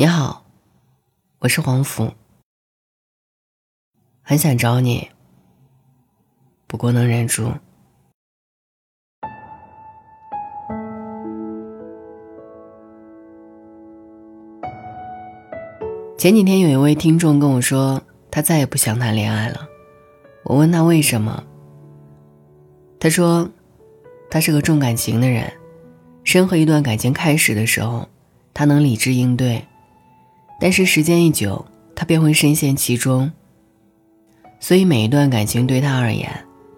你好，我是黄福，很想找你，不过能忍住。前几天有一位听众跟我说，他再也不想谈恋爱了。我问他为什么，他说，他是个重感情的人，任何一段感情开始的时候，他能理智应对。但是时间一久，他便会深陷其中。所以每一段感情对他而言，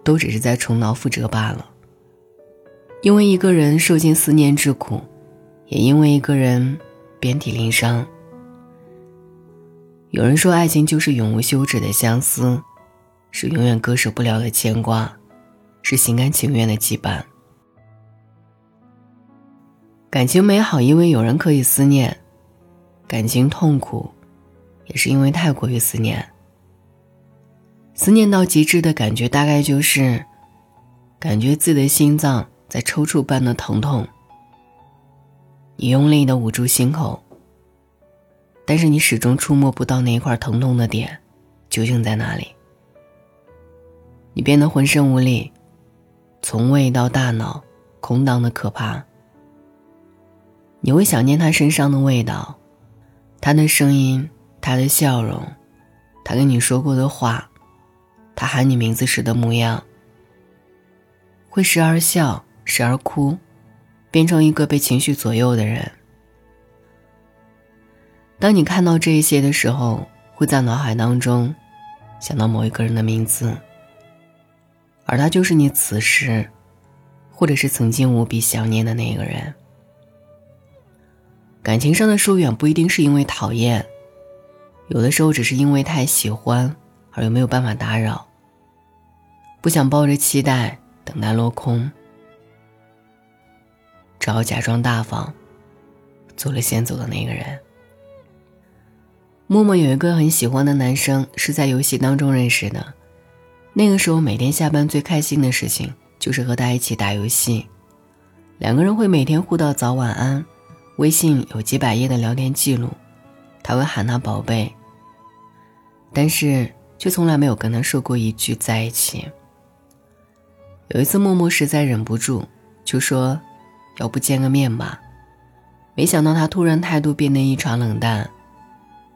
都只是在重蹈覆辙罢了。因为一个人受尽思念之苦，也因为一个人遍体鳞伤。有人说，爱情就是永无休止的相思，是永远割舍不了的牵挂，是心甘情愿的羁绊。感情美好，因为有人可以思念。感情痛苦，也是因为太过于思念。思念到极致的感觉，大概就是感觉自己的心脏在抽搐般的疼痛。你用力的捂住心口，但是你始终触摸不到那一块疼痛的点，究竟在哪里？你变得浑身无力，从胃到大脑，空荡的可怕。你会想念他身上的味道。他的声音，他的笑容，他跟你说过的话，他喊你名字时的模样，会时而笑，时而哭，变成一个被情绪左右的人。当你看到这一些的时候，会在脑海当中想到某一个人的名字，而他就是你此时，或者是曾经无比想念的那个人。感情上的疏远不一定是因为讨厌，有的时候只是因为太喜欢而又没有办法打扰，不想抱着期待等待落空，只好假装大方，做了先走的那个人。默默有一个很喜欢的男生，是在游戏当中认识的，那个时候每天下班最开心的事情就是和他一起打游戏，两个人会每天互道早晚安。微信有几百页的聊天记录，他会喊他宝贝，但是却从来没有跟他说过一句在一起。有一次，默默实在忍不住，就说：“要不见个面吧？”没想到他突然态度变得异常冷淡。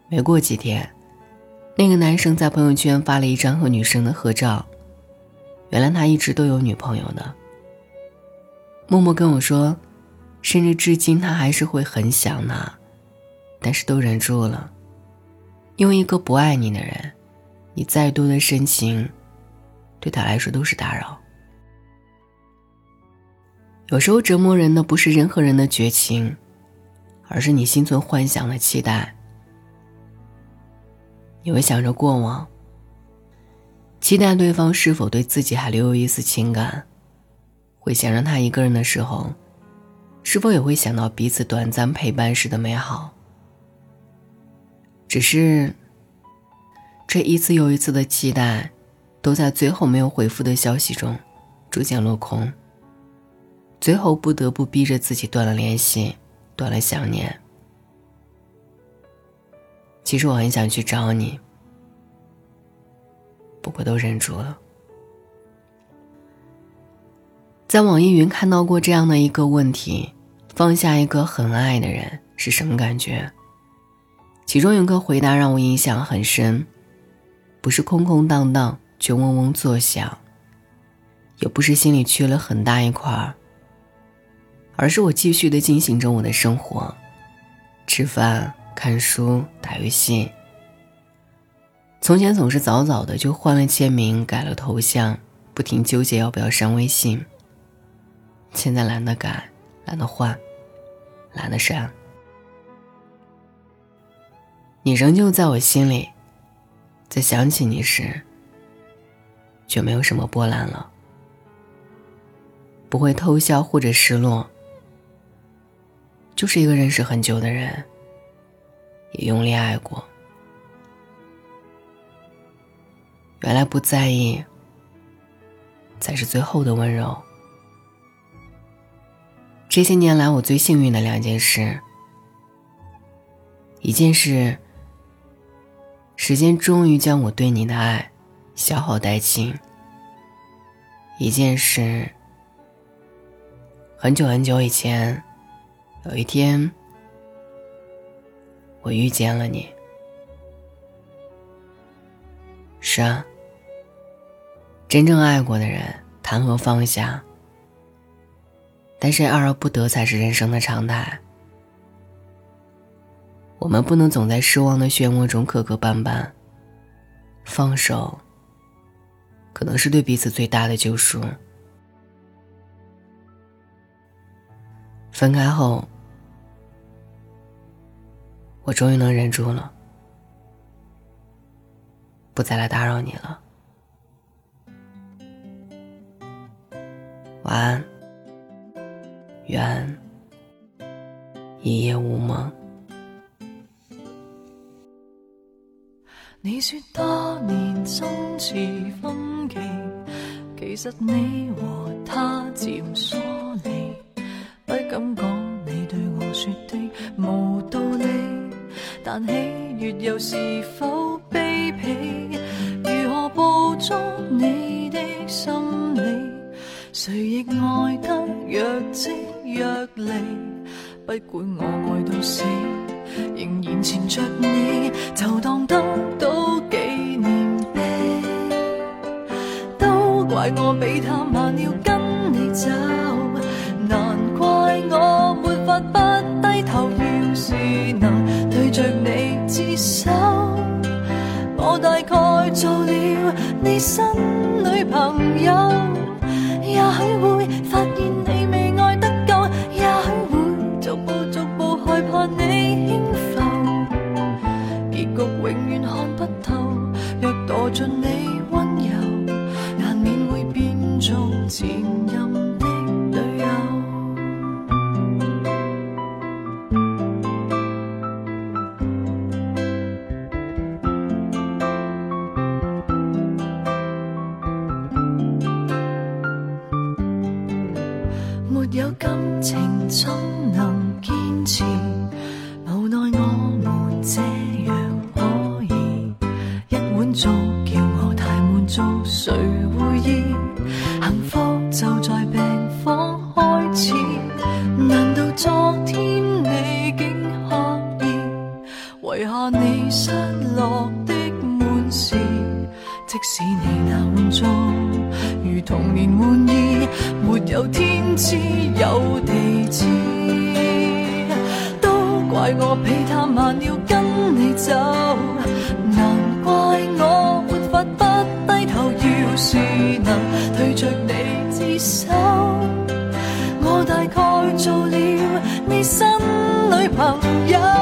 没过几天，那个男生在朋友圈发了一张和女生的合照，原来他一直都有女朋友的。默默跟我说。甚至至今，他还是会很想他，但是都忍住了，因为一个不爱你的人，你再多的深情，对他来说都是打扰。有时候折磨人的不是任何人的绝情，而是你心存幻想的期待。你会想着过往，期待对方是否对自己还留有一丝情感，会想让他一个人的时候。是否也会想到彼此短暂陪伴时的美好？只是，这一次又一次的期待，都在最后没有回复的消息中，逐渐落空。最后不得不逼着自己断了联系，断了想念。其实我很想去找你，不过都忍住了。在网易云看到过这样的一个问题。放下一个很爱的人是什么感觉？其中有个回答让我印象很深，不是空空荡荡却嗡嗡作响，也不是心里缺了很大一块儿而是我继续的进行着我的生活，吃饭、看书、打游戏。从前总是早早的就换了签名、改了头像，不停纠结要不要删微信。现在懒得改，懒得换。懒得删，你仍旧在我心里，在想起你时，却没有什么波澜了，不会偷笑或者失落，就是一个认识很久的人，也用力爱过，原来不在意，才是最后的温柔。这些年来，我最幸运的两件事：一件事，时间终于将我对你的爱消耗殆尽。一件事，很久很久以前，有一天，我遇见了你。是啊，真正爱过的人，谈何放下？但是爱而不得才是人生的常态。我们不能总在失望的漩涡中磕磕绊绊。放手，可能是对彼此最大的救赎。分开后，我终于能忍住了，不再来打扰你了。晚安，愿一夜无梦。你说多年心似分歧，其实你和他渐疏离，不敢讲你对我说的无道理，但喜悦又是否卑鄙？如何捕捉你的心理？谁亦爱得若即若离，不管我爱到死。仍然缠着你，就当得到纪念碑。都怪我比他慢要跟你走，难怪我没法不低头。要是能对着你自首，我大概做了你新女朋友，尽你温柔，难免会变做前任的女友。没有感情怎能坚持？怪我比他慢要跟你走，难怪我没法不低头。要是能对着你自首，我大概做了你新女朋友。